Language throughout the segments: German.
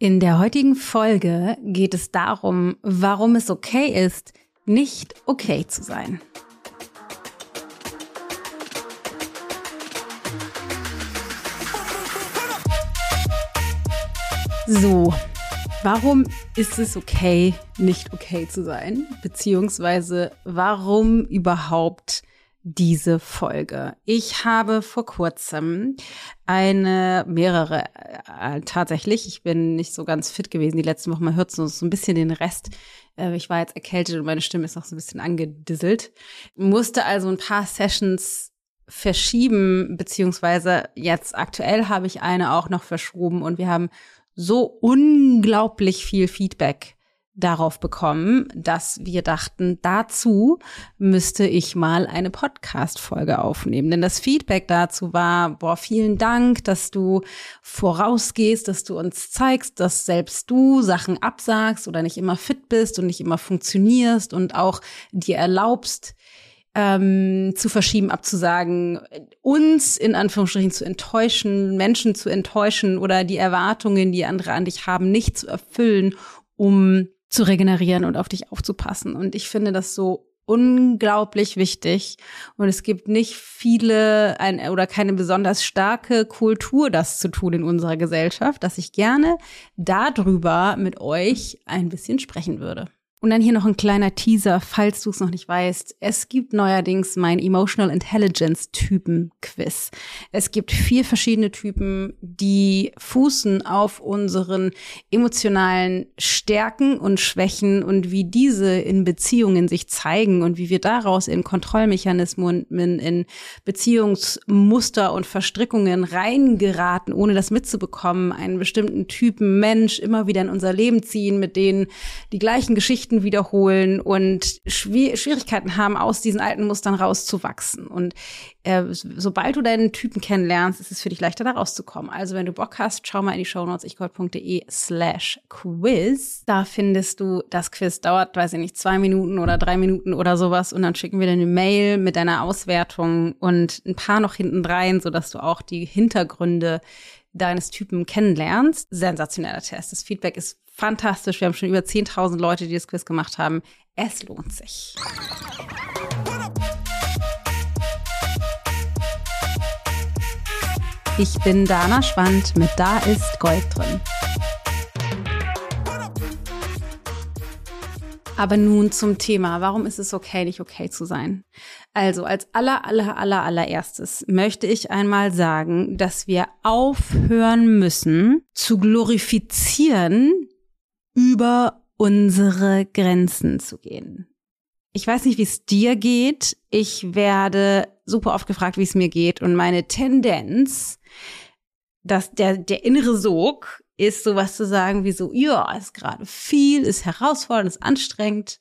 In der heutigen Folge geht es darum, warum es okay ist, nicht okay zu sein. So, warum ist es okay, nicht okay zu sein? Beziehungsweise warum überhaupt diese Folge. Ich habe vor kurzem eine, mehrere äh, tatsächlich, ich bin nicht so ganz fit gewesen die letzten Wochen, man hört so, so ein bisschen den Rest. Äh, ich war jetzt erkältet und meine Stimme ist noch so ein bisschen angedisselt. Musste also ein paar Sessions verschieben, beziehungsweise jetzt aktuell habe ich eine auch noch verschoben und wir haben so unglaublich viel Feedback darauf bekommen, dass wir dachten, dazu müsste ich mal eine Podcast-Folge aufnehmen. Denn das Feedback dazu war, boah, vielen Dank, dass du vorausgehst, dass du uns zeigst, dass selbst du Sachen absagst oder nicht immer fit bist und nicht immer funktionierst und auch dir erlaubst, ähm, zu verschieben, abzusagen, uns in Anführungsstrichen zu enttäuschen, Menschen zu enttäuschen oder die Erwartungen, die andere an dich haben, nicht zu erfüllen, um zu regenerieren und auf dich aufzupassen. Und ich finde das so unglaublich wichtig. Und es gibt nicht viele ein, oder keine besonders starke Kultur, das zu tun in unserer Gesellschaft, dass ich gerne darüber mit euch ein bisschen sprechen würde. Und dann hier noch ein kleiner Teaser, falls du es noch nicht weißt. Es gibt neuerdings mein Emotional Intelligence Typen Quiz. Es gibt vier verschiedene Typen, die fußen auf unseren emotionalen Stärken und Schwächen und wie diese in Beziehungen sich zeigen und wie wir daraus in Kontrollmechanismen, in Beziehungsmuster und Verstrickungen reingeraten, ohne das mitzubekommen, einen bestimmten Typen Mensch immer wieder in unser Leben ziehen, mit denen die gleichen Geschichten Geschichten wiederholen und Schwierigkeiten haben, aus diesen alten Mustern rauszuwachsen. Und äh, sobald du deinen Typen kennenlernst, ist es für dich leichter, da rauszukommen. Also wenn du Bock hast, schau mal in die Shownotes ichgold.de slash quiz. Da findest du das Quiz. Dauert, weiß ich nicht, zwei Minuten oder drei Minuten oder sowas. Und dann schicken wir dir eine Mail mit deiner Auswertung und ein paar noch hinten rein, sodass du auch die Hintergründe deines Typen kennenlernst. Sensationeller Test. Das Feedback ist fantastisch. Wir haben schon über 10.000 Leute, die das Quiz gemacht haben. Es lohnt sich. Ich bin Dana Schwand mit Da ist Gold drin. Aber nun zum Thema. Warum ist es okay, nicht okay zu sein? Also als aller, aller, aller, allererstes möchte ich einmal sagen, dass wir aufhören müssen zu glorifizieren, über unsere Grenzen zu gehen. Ich weiß nicht, wie es dir geht. Ich werde super oft gefragt, wie es mir geht. Und meine Tendenz, dass der, der innere Sog ist sowas zu sagen wie so, ja, ist gerade viel, ist herausfordernd, ist anstrengend.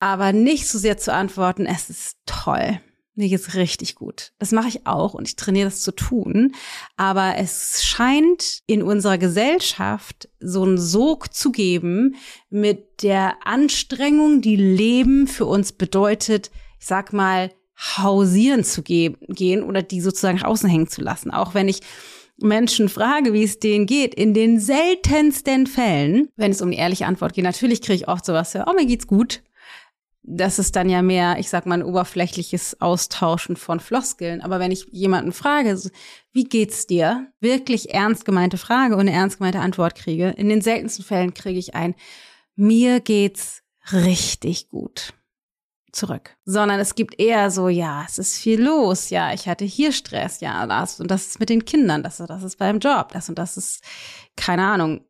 Aber nicht so sehr zu antworten, es ist toll. Mir geht's richtig gut. Das mache ich auch und ich trainiere das zu tun. Aber es scheint in unserer Gesellschaft so einen Sog zu geben mit der Anstrengung, die Leben für uns bedeutet, ich sag mal, hausieren zu gehen oder die sozusagen außen hängen zu lassen. Auch wenn ich Menschen frage, wie es denen geht, in den seltensten Fällen, wenn es um die ehrliche Antwort geht, natürlich kriege ich oft sowas, oh, mir geht's gut das ist dann ja mehr, ich sag mal, ein oberflächliches Austauschen von Floskeln. Aber wenn ich jemanden frage, wie geht's dir? Wirklich ernst gemeinte Frage und eine ernst gemeinte Antwort kriege. In den seltensten Fällen kriege ich ein, mir geht's richtig gut zurück. Sondern es gibt eher so, ja, es ist viel los, ja, ich hatte hier Stress, ja, das und das ist mit den Kindern, das, das ist beim Job, das und das ist, keine Ahnung,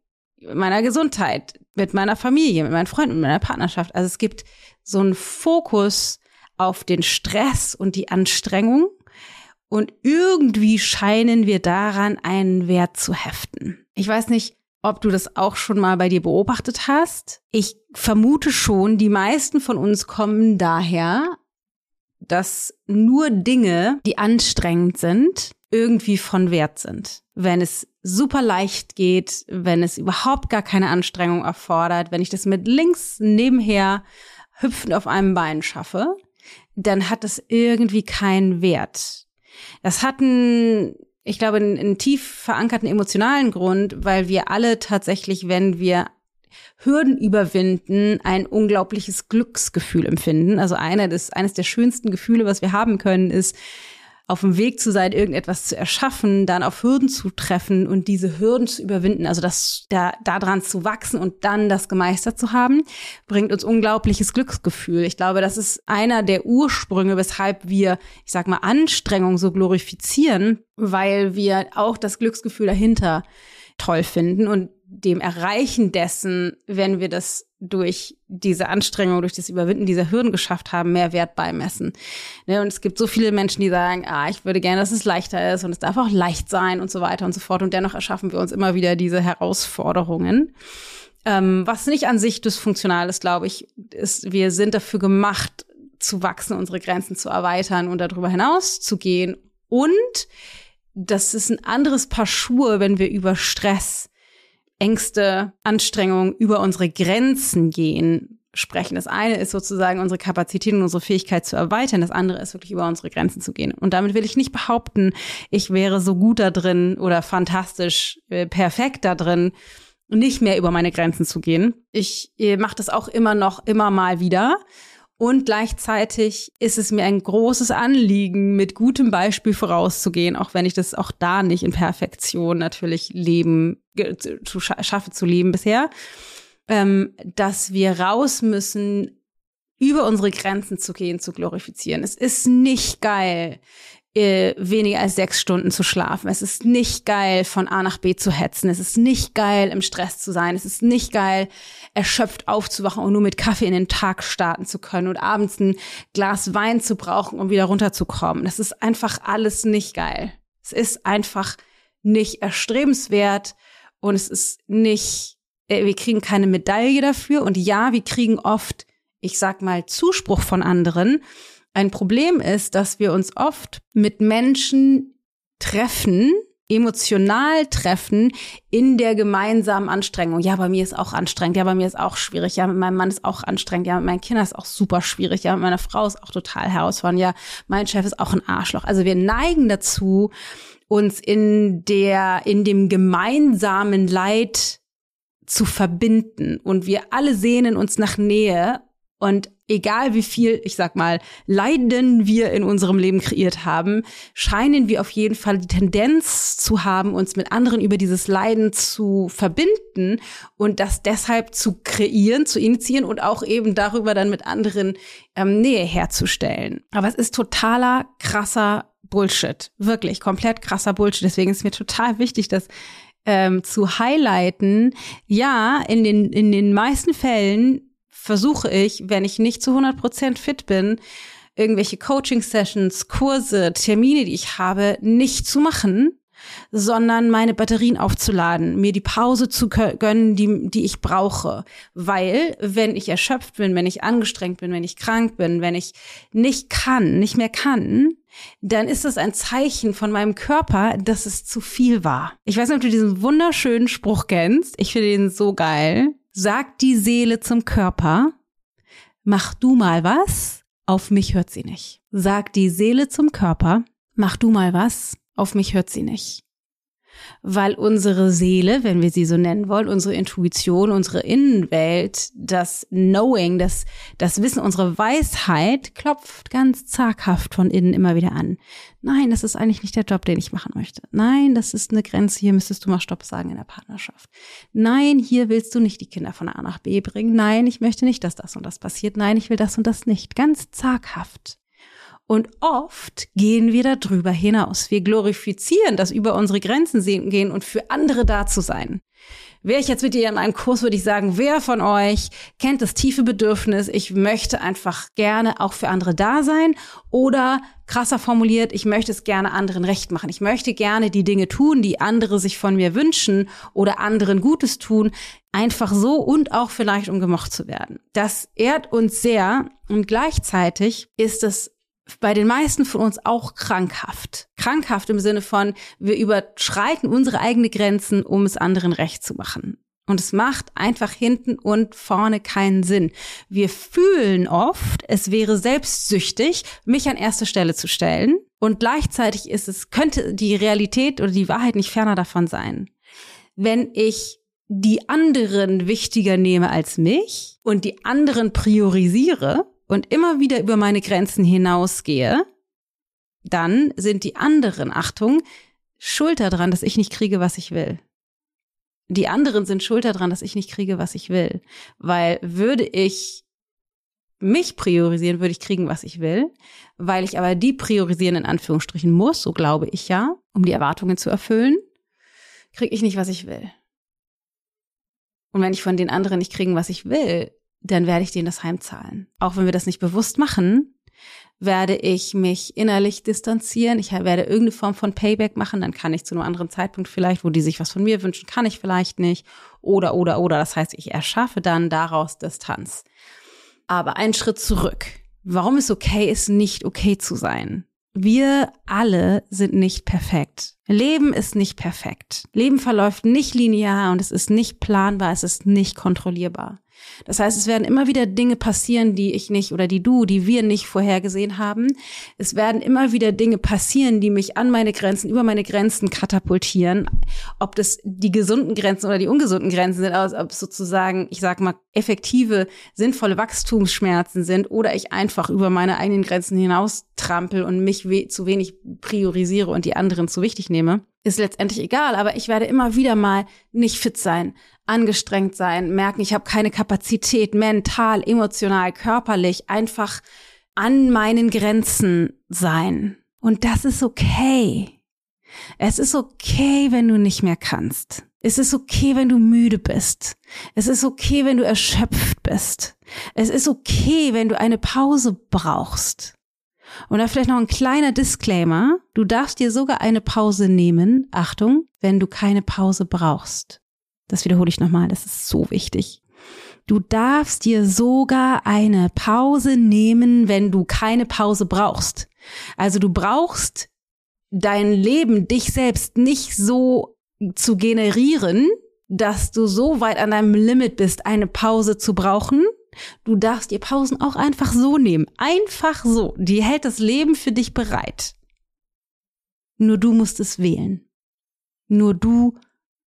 meiner Gesundheit, mit meiner Familie, mit meinen Freunden, mit meiner Partnerschaft. Also es gibt so einen Fokus auf den Stress und die Anstrengung. Und irgendwie scheinen wir daran einen Wert zu heften. Ich weiß nicht, ob du das auch schon mal bei dir beobachtet hast. Ich vermute schon, die meisten von uns kommen daher, dass nur Dinge, die anstrengend sind, irgendwie von Wert sind. Wenn es super leicht geht, wenn es überhaupt gar keine Anstrengung erfordert, wenn ich das mit links nebenher hüpfend auf einem Bein schaffe, dann hat das irgendwie keinen Wert. Das hat einen Ich glaube, einen, einen tief verankerten emotionalen Grund, weil wir alle tatsächlich, wenn wir Hürden überwinden, ein unglaubliches Glücksgefühl empfinden. Also einer des, eines der schönsten Gefühle, was wir haben können, ist, auf dem Weg zu sein, irgendetwas zu erschaffen, dann auf Hürden zu treffen und diese Hürden zu überwinden, also das da daran zu wachsen und dann das gemeistert zu haben, bringt uns unglaubliches Glücksgefühl. Ich glaube, das ist einer der Ursprünge, weshalb wir, ich sag mal, Anstrengung so glorifizieren, weil wir auch das Glücksgefühl dahinter toll finden und dem Erreichen dessen, wenn wir das durch diese Anstrengung, durch das Überwinden dieser Hürden geschafft haben, mehr Wert beimessen. Ne, und es gibt so viele Menschen, die sagen, ah, ich würde gerne, dass es leichter ist und es darf auch leicht sein und so weiter und so fort. Und dennoch erschaffen wir uns immer wieder diese Herausforderungen. Ähm, was nicht an sich dysfunktional ist, glaube ich, ist, wir sind dafür gemacht, zu wachsen, unsere Grenzen zu erweitern und darüber hinaus zu gehen. Und das ist ein anderes Paar Schuhe, wenn wir über Stress Ängste, Anstrengungen über unsere Grenzen gehen sprechen. Das eine ist sozusagen unsere Kapazität und unsere Fähigkeit zu erweitern. Das andere ist wirklich über unsere Grenzen zu gehen. Und damit will ich nicht behaupten, ich wäre so gut da drin oder fantastisch äh, perfekt da drin, nicht mehr über meine Grenzen zu gehen. Ich äh, mache das auch immer noch, immer mal wieder. Und gleichzeitig ist es mir ein großes Anliegen, mit gutem Beispiel vorauszugehen, auch wenn ich das auch da nicht in Perfektion natürlich leben, zu, schaffe zu leben bisher, ähm, dass wir raus müssen, über unsere Grenzen zu gehen, zu glorifizieren. Es ist nicht geil, äh, weniger als sechs Stunden zu schlafen. Es ist nicht geil, von A nach B zu hetzen. Es ist nicht geil, im Stress zu sein. Es ist nicht geil, erschöpft aufzuwachen und nur mit Kaffee in den Tag starten zu können und abends ein Glas Wein zu brauchen, um wieder runterzukommen. Das ist einfach alles nicht geil. Es ist einfach nicht erstrebenswert und es ist nicht, äh, wir kriegen keine Medaille dafür und ja, wir kriegen oft, ich sag mal, Zuspruch von anderen, ein Problem ist, dass wir uns oft mit Menschen treffen, emotional treffen in der gemeinsamen Anstrengung. Ja, bei mir ist auch anstrengend. Ja, bei mir ist auch schwierig. Ja, mit meinem Mann ist auch anstrengend. Ja, mit meinen Kindern ist auch super schwierig. Ja, mit meiner Frau ist auch total herausfordernd. Ja, mein Chef ist auch ein Arschloch. Also wir neigen dazu, uns in der, in dem gemeinsamen Leid zu verbinden. Und wir alle sehnen uns nach Nähe und egal wie viel, ich sag mal, Leiden wir in unserem Leben kreiert haben, scheinen wir auf jeden Fall die Tendenz zu haben, uns mit anderen über dieses Leiden zu verbinden und das deshalb zu kreieren, zu initiieren und auch eben darüber dann mit anderen ähm, Nähe herzustellen. Aber es ist totaler krasser Bullshit. Wirklich, komplett krasser Bullshit. Deswegen ist mir total wichtig, dass ähm, zu highlighten, ja, in den, in den meisten Fällen versuche ich, wenn ich nicht zu 100 Prozent fit bin, irgendwelche Coaching-Sessions, Kurse, Termine, die ich habe, nicht zu machen, sondern meine Batterien aufzuladen, mir die Pause zu gönnen, die, die ich brauche. Weil, wenn ich erschöpft bin, wenn ich angestrengt bin, wenn ich krank bin, wenn ich nicht kann, nicht mehr kann, dann ist es ein Zeichen von meinem Körper, dass es zu viel war. Ich weiß nicht, ob du diesen wunderschönen Spruch kennst. Ich finde ihn so geil sagt die Seele zum Körper, mach du mal was, auf mich hört sie nicht. Sagt die Seele zum Körper, mach du mal was, auf mich hört sie nicht weil unsere Seele, wenn wir sie so nennen wollen, unsere Intuition, unsere Innenwelt, das Knowing, das, das Wissen, unsere Weisheit klopft ganz zaghaft von innen immer wieder an. Nein, das ist eigentlich nicht der Job, den ich machen möchte. Nein, das ist eine Grenze, hier müsstest du mal Stopp sagen in der Partnerschaft. Nein, hier willst du nicht die Kinder von A nach B bringen. Nein, ich möchte nicht, dass das und das passiert. Nein, ich will das und das nicht. Ganz zaghaft. Und oft gehen wir darüber hinaus. Wir glorifizieren das über unsere Grenzen gehen und für andere da zu sein. Wäre ich jetzt mit dir in einem Kurs, würde ich sagen, wer von euch kennt das tiefe Bedürfnis, ich möchte einfach gerne auch für andere da sein oder krasser formuliert, ich möchte es gerne anderen recht machen. Ich möchte gerne die Dinge tun, die andere sich von mir wünschen oder anderen Gutes tun, einfach so und auch vielleicht um gemocht zu werden. Das ehrt uns sehr und gleichzeitig ist es bei den meisten von uns auch krankhaft. Krankhaft im Sinne von, wir überschreiten unsere eigenen Grenzen, um es anderen recht zu machen. Und es macht einfach hinten und vorne keinen Sinn. Wir fühlen oft, es wäre selbstsüchtig, mich an erste Stelle zu stellen Und gleichzeitig ist es, könnte die Realität oder die Wahrheit nicht ferner davon sein. Wenn ich die anderen wichtiger nehme als mich und die anderen priorisiere und immer wieder über meine Grenzen hinausgehe, dann sind die anderen, Achtung, schuld daran, dass ich nicht kriege, was ich will. Die anderen sind schuld daran, dass ich nicht kriege, was ich will. Weil würde ich mich priorisieren, würde ich kriegen, was ich will. Weil ich aber die priorisieren in Anführungsstrichen muss, so glaube ich ja, um die Erwartungen zu erfüllen, kriege ich nicht, was ich will. Und wenn ich von den anderen nicht kriegen, was ich will, dann werde ich denen das heimzahlen. Auch wenn wir das nicht bewusst machen, werde ich mich innerlich distanzieren. Ich werde irgendeine Form von Payback machen. Dann kann ich zu einem anderen Zeitpunkt vielleicht, wo die sich was von mir wünschen, kann ich vielleicht nicht. Oder, oder, oder. Das heißt, ich erschaffe dann daraus Distanz. Aber einen Schritt zurück. Warum es okay ist, nicht okay zu sein? Wir alle sind nicht perfekt. Leben ist nicht perfekt. Leben verläuft nicht linear und es ist nicht planbar, es ist nicht kontrollierbar. Das heißt, es werden immer wieder Dinge passieren, die ich nicht oder die du, die wir nicht vorhergesehen haben. Es werden immer wieder Dinge passieren, die mich an meine Grenzen, über meine Grenzen katapultieren. Ob das die gesunden Grenzen oder die ungesunden Grenzen sind, also ob es sozusagen, ich sag mal, effektive, sinnvolle Wachstumsschmerzen sind oder ich einfach über meine eigenen Grenzen hinaus trampel und mich we zu wenig priorisiere und die anderen zu wichtig nehme ist letztendlich egal, aber ich werde immer wieder mal nicht fit sein, angestrengt sein, merken, ich habe keine Kapazität, mental, emotional, körperlich, einfach an meinen Grenzen sein. Und das ist okay. Es ist okay, wenn du nicht mehr kannst. Es ist okay, wenn du müde bist. Es ist okay, wenn du erschöpft bist. Es ist okay, wenn du eine Pause brauchst. Und da vielleicht noch ein kleiner Disclaimer. Du darfst dir sogar eine Pause nehmen, Achtung, wenn du keine Pause brauchst. Das wiederhole ich nochmal, das ist so wichtig. Du darfst dir sogar eine Pause nehmen, wenn du keine Pause brauchst. Also du brauchst dein Leben, dich selbst nicht so zu generieren, dass du so weit an deinem Limit bist, eine Pause zu brauchen, Du darfst dir Pausen auch einfach so nehmen. Einfach so. Die hält das Leben für dich bereit. Nur du musst es wählen. Nur du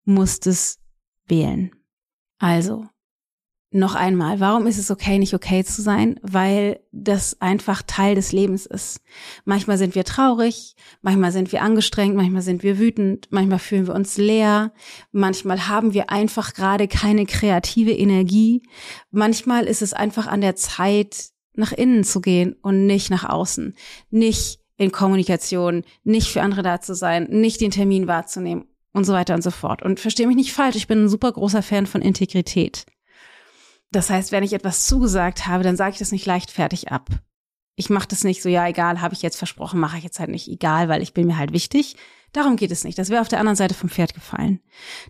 musst es wählen. Also, noch einmal, warum ist es okay, nicht okay zu sein? Weil das einfach Teil des Lebens ist. Manchmal sind wir traurig, manchmal sind wir angestrengt, manchmal sind wir wütend, manchmal fühlen wir uns leer, manchmal haben wir einfach gerade keine kreative Energie, manchmal ist es einfach an der Zeit, nach innen zu gehen und nicht nach außen, nicht in Kommunikation, nicht für andere da zu sein, nicht den Termin wahrzunehmen und so weiter und so fort. Und verstehe mich nicht falsch, ich bin ein super großer Fan von Integrität. Das heißt, wenn ich etwas zugesagt habe, dann sage ich das nicht leichtfertig ab. Ich mache das nicht so, ja, egal, habe ich jetzt versprochen, mache ich jetzt halt nicht egal, weil ich bin mir halt wichtig. Darum geht es nicht. Das wäre auf der anderen Seite vom Pferd gefallen.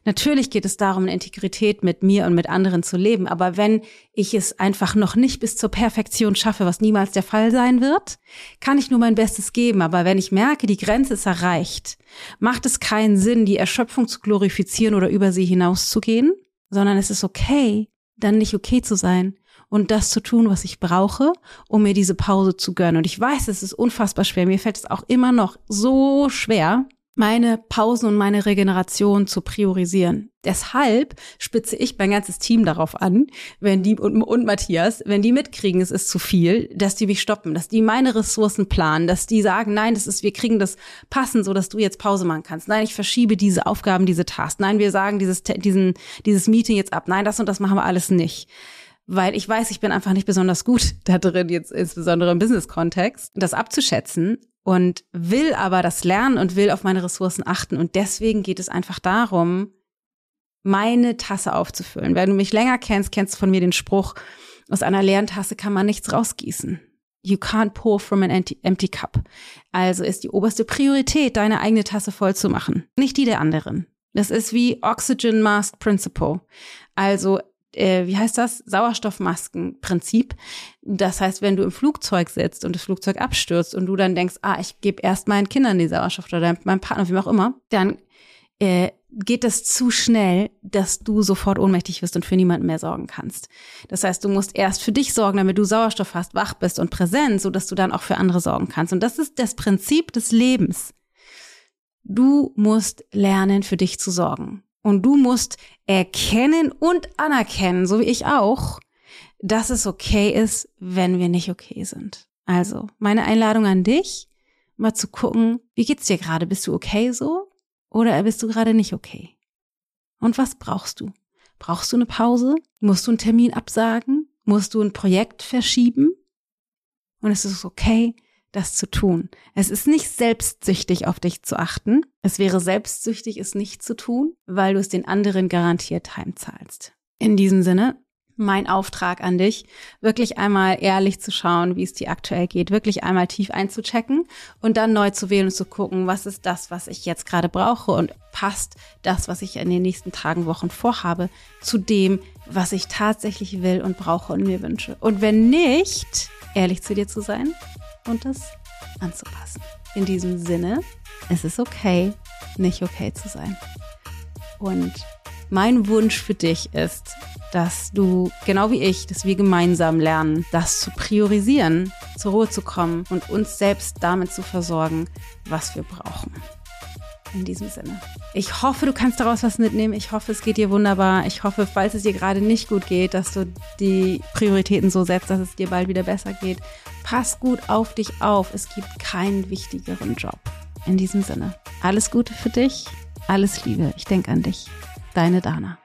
Natürlich geht es darum, eine Integrität mit mir und mit anderen zu leben. Aber wenn ich es einfach noch nicht bis zur Perfektion schaffe, was niemals der Fall sein wird, kann ich nur mein Bestes geben. Aber wenn ich merke, die Grenze ist erreicht, macht es keinen Sinn, die Erschöpfung zu glorifizieren oder über sie hinauszugehen, sondern es ist okay, dann nicht okay zu sein und das zu tun, was ich brauche, um mir diese Pause zu gönnen. Und ich weiß, es ist unfassbar schwer. Mir fällt es auch immer noch so schwer, meine Pausen und meine Regeneration zu priorisieren. Deshalb spitze ich mein ganzes Team darauf an, wenn die und, und, Matthias, wenn die mitkriegen, es ist zu viel, dass die mich stoppen, dass die meine Ressourcen planen, dass die sagen, nein, das ist, wir kriegen das passend, so dass du jetzt Pause machen kannst. Nein, ich verschiebe diese Aufgaben, diese Tasks. Nein, wir sagen dieses, diesen, dieses Meeting jetzt ab. Nein, das und das machen wir alles nicht weil ich weiß, ich bin einfach nicht besonders gut da drin, jetzt insbesondere im Business-Kontext, das abzuschätzen und will aber das lernen und will auf meine Ressourcen achten. Und deswegen geht es einfach darum, meine Tasse aufzufüllen. Wenn du mich länger kennst, kennst du von mir den Spruch, aus einer leeren Tasse kann man nichts rausgießen. You can't pour from an empty, empty cup. Also ist die oberste Priorität, deine eigene Tasse voll zu machen, nicht die der anderen. Das ist wie Oxygen Mask Principle. Also äh, wie heißt das, Sauerstoffmaskenprinzip. Das heißt, wenn du im Flugzeug sitzt und das Flugzeug abstürzt und du dann denkst, ah, ich gebe erst meinen Kindern die Sauerstoff oder meinem Partner, wie auch immer, dann äh, geht es zu schnell, dass du sofort ohnmächtig wirst und für niemanden mehr sorgen kannst. Das heißt, du musst erst für dich sorgen, damit du Sauerstoff hast, wach bist und präsent, so dass du dann auch für andere sorgen kannst. Und das ist das Prinzip des Lebens. Du musst lernen, für dich zu sorgen. Und du musst erkennen und anerkennen, so wie ich auch, dass es okay ist, wenn wir nicht okay sind. Also, meine Einladung an dich, mal zu gucken, wie geht's dir gerade? Bist du okay so? Oder bist du gerade nicht okay? Und was brauchst du? Brauchst du eine Pause? Musst du einen Termin absagen? Musst du ein Projekt verschieben? Und es ist okay, das zu tun. Es ist nicht selbstsüchtig, auf dich zu achten. Es wäre selbstsüchtig, es nicht zu tun, weil du es den anderen garantiert heimzahlst. In diesem Sinne, mein Auftrag an dich, wirklich einmal ehrlich zu schauen, wie es dir aktuell geht, wirklich einmal tief einzuchecken und dann neu zu wählen und zu gucken, was ist das, was ich jetzt gerade brauche und passt das, was ich in den nächsten Tagen, Wochen vorhabe, zu dem, was ich tatsächlich will und brauche und mir wünsche. Und wenn nicht, ehrlich zu dir zu sein und das anzupassen. In diesem Sinne, es ist okay, nicht okay zu sein. Und mein Wunsch für dich ist, dass du, genau wie ich, dass wir gemeinsam lernen, das zu priorisieren, zur Ruhe zu kommen und uns selbst damit zu versorgen, was wir brauchen. In diesem Sinne. Ich hoffe, du kannst daraus was mitnehmen. Ich hoffe, es geht dir wunderbar. Ich hoffe, falls es dir gerade nicht gut geht, dass du die Prioritäten so setzt, dass es dir bald wieder besser geht. Pass gut auf dich auf. Es gibt keinen wichtigeren Job. In diesem Sinne. Alles Gute für dich. Alles Liebe. Ich denke an dich. Deine Dana.